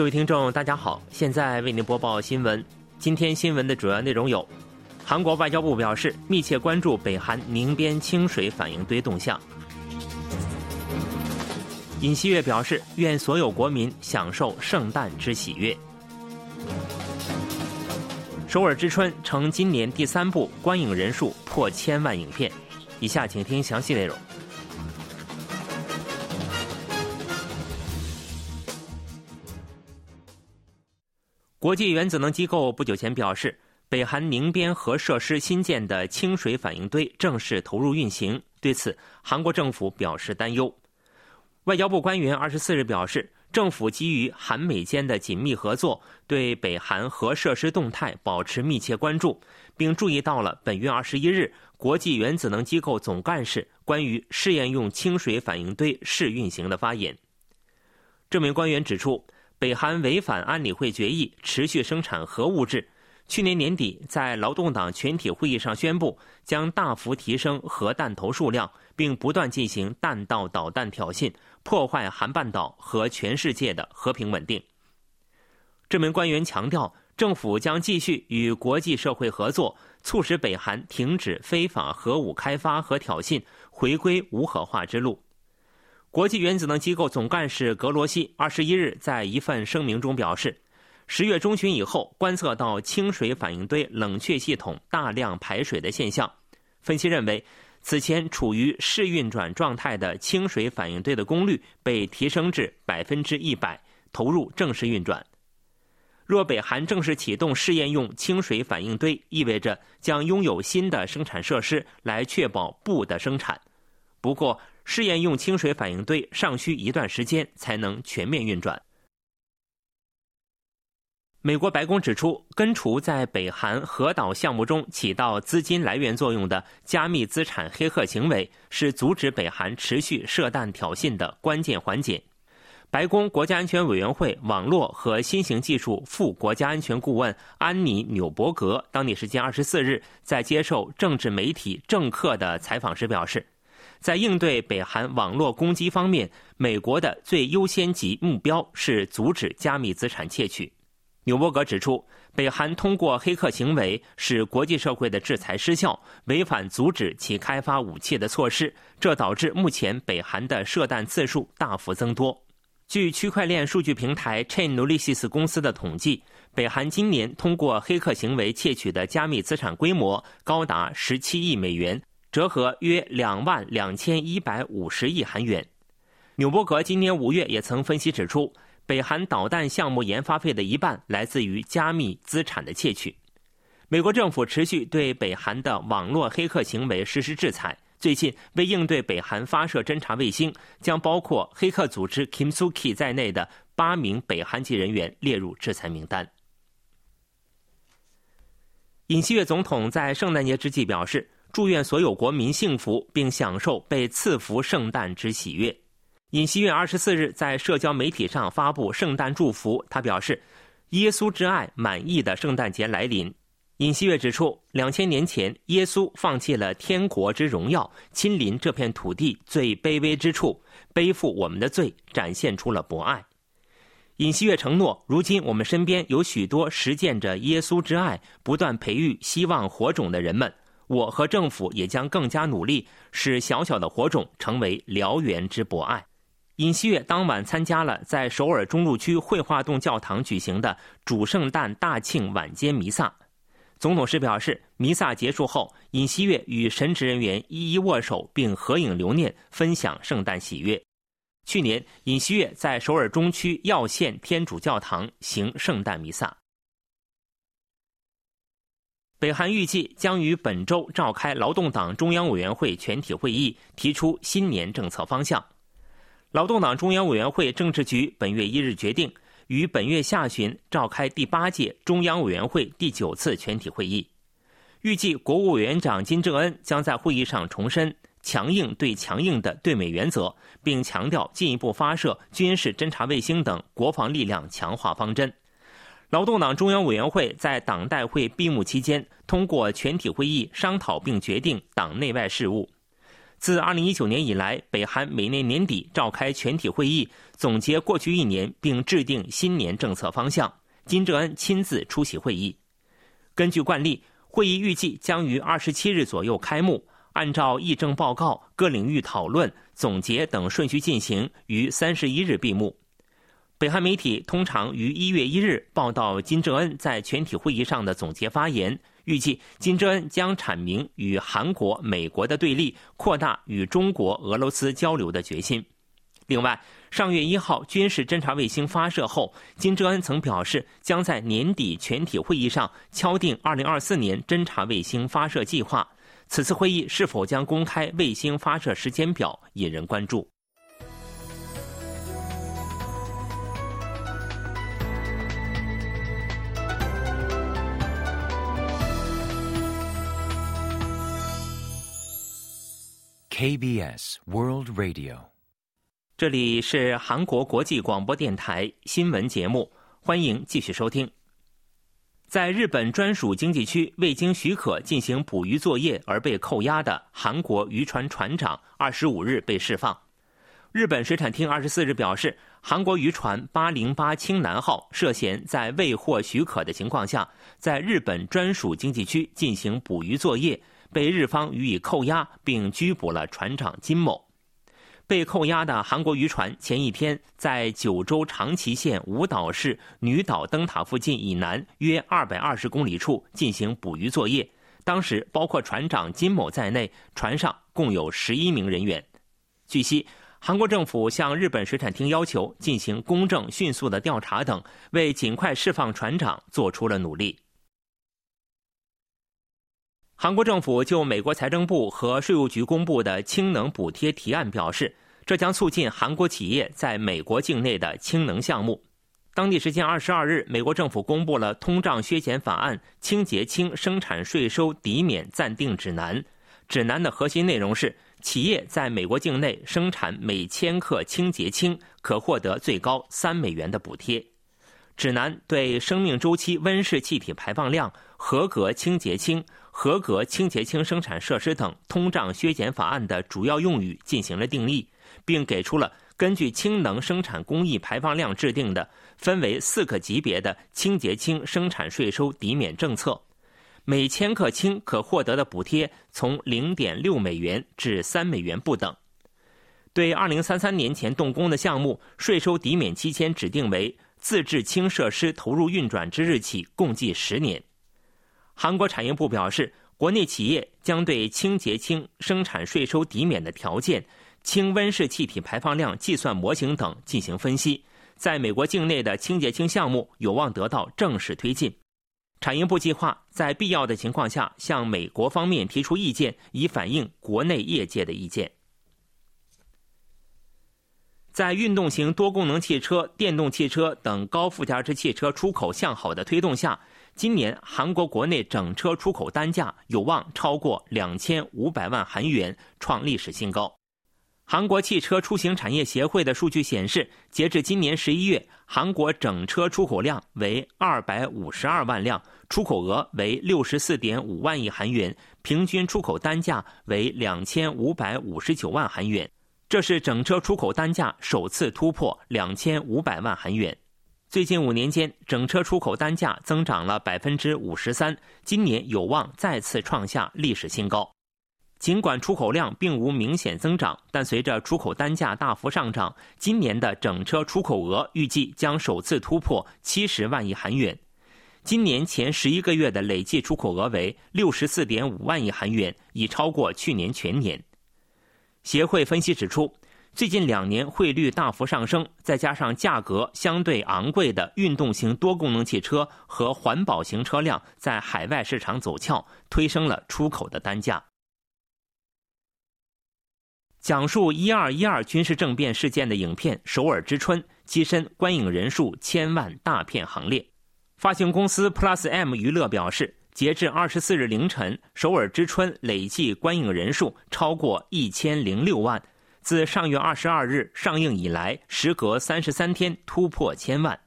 各位听众，大家好，现在为您播报新闻。今天新闻的主要内容有：韩国外交部表示密切关注北韩宁边清水反应堆动向；尹锡悦表示愿所有国民享受圣诞之喜悦；首尔之春成今年第三部观影人数破千万影片。以下请听详细内容。国际原子能机构不久前表示，北韩宁边核设施新建的清水反应堆正式投入运行。对此，韩国政府表示担忧。外交部官员二十四日表示，政府基于韩美间的紧密合作，对北韩核设施动态保持密切关注，并注意到了本月二十一日国际原子能机构总干事关于试验用清水反应堆试运行的发言。这名官员指出。北韩违反安理会决议，持续生产核物质。去年年底，在劳动党全体会议上宣布将大幅提升核弹头数量，并不断进行弹道导弹挑衅，破坏韩半岛和全世界的和平稳定。这名官员强调，政府将继续与国际社会合作，促使北韩停止非法核武开发和挑衅，回归无核化之路。国际原子能机构总干事格罗西二十一日在一份声明中表示，十月中旬以后观测到清水反应堆冷却系统大量排水的现象。分析认为，此前处于试运转状态的清水反应堆的功率被提升至百分之一百，投入正式运转。若北韩正式启动试验用清水反应堆，意味着将拥有新的生产设施来确保布的生产。不过，试验用清水反应堆尚需一段时间才能全面运转。美国白宫指出，根除在北韩核岛项目中起到资金来源作用的加密资产黑客行为，是阻止北韩持续射弹挑衅的关键环节。白宫国家安全委员会网络和新型技术副国家安全顾问安妮纽伯格当地时间二十四日在接受政治媒体政客的采访时表示。在应对北韩网络攻击方面，美国的最优先级目标是阻止加密资产窃取。纽伯格指出，北韩通过黑客行为使国际社会的制裁失效，违反阻止其开发武器的措施，这导致目前北韩的射弹次数大幅增多。据区块链数据平台 Chainalysis 公司的统计，北韩今年通过黑客行为窃取的加密资产规模高达十七亿美元。折合约两万两千一百五十亿韩元。纽伯格今年五月也曾分析指出，北韩导弹项目研发费的一半来自于加密资产的窃取。美国政府持续对北韩的网络黑客行为实施制裁。最近，为应对北韩发射侦察卫星，将包括黑客组织 Kimsuki 在内的八名北韩籍人员列入制裁名单。尹锡悦总统在圣诞节之际表示。祝愿所有国民幸福，并享受被赐福圣诞之喜悦。尹锡悦二十四日在社交媒体上发布圣诞祝福，他表示：“耶稣之爱，满意的圣诞节来临。”尹锡悦指出，两千年前，耶稣放弃了天国之荣耀，亲临这片土地最卑微之处，背负我们的罪，展现出了博爱。尹锡悦承诺，如今我们身边有许多实践着耶稣之爱、不断培育希望火种的人们。我和政府也将更加努力，使小小的火种成为燎原之博爱。尹锡悦当晚参加了在首尔中路区绘画洞教堂举行的主圣诞大庆晚间弥撒。总统室表示，弥撒结束后，尹锡悦与神职人员一一握手并合影留念，分享圣诞喜悦。去年，尹锡悦在首尔中区耀县天主教堂行圣诞弥撒。北韩预计将于本周召开劳动党中央委员会全体会议，提出新年政策方向。劳动党中央委员会政治局本月一日决定，于本月下旬召开第八届中央委员会第九次全体会议。预计国务委员长金正恩将在会议上重申强硬对强硬的对美原则，并强调进一步发射军事侦察卫星等国防力量强化方针。劳动党中央委员会在党代会闭幕期间通过全体会议商讨并决定党内外事务。自2019年以来，北韩每年年底召开全体会议，总结过去一年，并制定新年政策方向。金正恩亲自出席会议。根据惯例，会议预计将于27日左右开幕。按照议政报告、各领域讨论、总结等顺序进行，于31日闭幕。北韩媒体通常于1月1日报道金正恩在全体会议上的总结发言。预计金正恩将阐明与韩国、美国的对立，扩大与中国、俄罗斯交流的决心。另外，上月一号军事侦察卫星发射后，金正恩曾表示将在年底全体会议上敲定2024年侦察卫星发射计划。此次会议是否将公开卫星发射时间表，引人关注。KBS World Radio，这里是韩国国际广播电台新闻节目，欢迎继续收听。在日本专属经济区未经许可进行捕鱼作业而被扣押的韩国渔船船长，二十五日被释放。日本水产厅二十四日表示，韩国渔船八零八青南号涉嫌在未获许可的情况下，在日本专属经济区进行捕鱼作业。被日方予以扣押，并拘捕了船长金某。被扣押的韩国渔船前一天在九州长崎县五岛市女岛灯塔附近以南约二百二十公里处进行捕鱼作业，当时包括船长金某在内，船上共有十一名人员。据悉，韩国政府向日本水产厅要求进行公正、迅速的调查等，为尽快释放船长做出了努力。韩国政府就美国财政部和税务局公布的氢能补贴提案表示，这将促进韩国企业在美国境内的氢能项目。当地时间二十二日，美国政府公布了《通胀削减法案清洁氢生产税收抵免暂定指南》。指南的核心内容是，企业在美国境内生产每千克清洁氢可获得最高三美元的补贴。指南对生命周期温室气体排放量、合格清洁氢。合格清洁氢生产设施等通胀削减法案的主要用语进行了定义，并给出了根据氢能生产工艺排放量制定的分为四个级别的清洁氢生产税收抵免政策，每千克氢可获得的补贴从零点六美元至三美元不等。对二零三三年前动工的项目，税收抵免期间指定为自制氢设施投入运转之日起共计十年。韩国产业部表示，国内企业将对清洁氢生产税收抵免的条件、氢温室气体排放量计算模型等进行分析，在美国境内的清洁氢项目有望得到正式推进。产业部计划在必要的情况下向美国方面提出意见，以反映国内业界的意见。在运动型多功能汽车、电动汽车等高附加值汽车出口向好的推动下。今年韩国国内整车出口单价有望超过两千五百万韩元，创历史新高。韩国汽车出行产业协会的数据显示，截至今年十一月，韩国整车出口量为二百五十二万辆，出口额为六十四点五万亿韩元，平均出口单价为两千五百五十九万韩元。这是整车出口单价首次突破两千五百万韩元。最近五年间，整车出口单价增长了百分之五十三，今年有望再次创下历史新高。尽管出口量并无明显增长，但随着出口单价大幅上涨，今年的整车出口额预计将首次突破七十万亿韩元。今年前十一个月的累计出口额为六十四点五万亿韩元，已超过去年全年。协会分析指出。最近两年汇率大幅上升，再加上价格相对昂贵的运动型多功能汽车和环保型车辆在海外市场走俏，推升了出口的单价。讲述“一二一二”军事政变事件的影片《首尔之春》跻身观影人数千万大片行列。发行公司 Plus M 娱乐表示，截至二十四日凌晨，《首尔之春》累计观影人数超过一千零六万。自上月二十二日上映以来，时隔三十三天突破千万。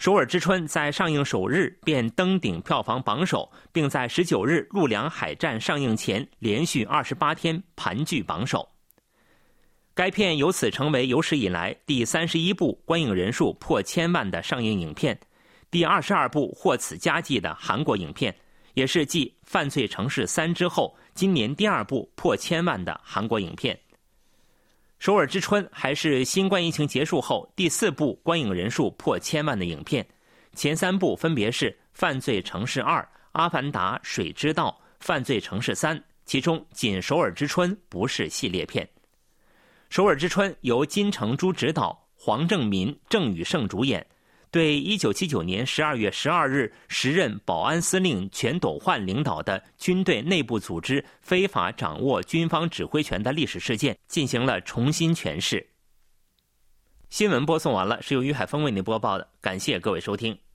《首尔之春在上映首日便登顶票房榜首，并在十九日陆良海战上映前连续二十八天盘踞榜首。该片由此成为有史以来第三十一部观影人数破千万的上映影片，第二十二部获此佳绩的韩国影片，也是继《犯罪城市三》之后今年第二部破千万的韩国影片。首尔之春还是新冠疫情结束后第四部观影人数破千万的影片，前三部分别是《犯罪城市二》《阿凡达》《水之道》《犯罪城市三》，其中仅《首尔之春》不是系列片。《首尔之春》由金成洙执导，黄正民、郑宇盛主演。对一九七九年十二月十二日时任保安司令全斗焕领导的军队内部组织非法掌握军方指挥权的历史事件进行了重新诠释。新闻播送完了，是由于海峰为您播报的，感谢各位收听。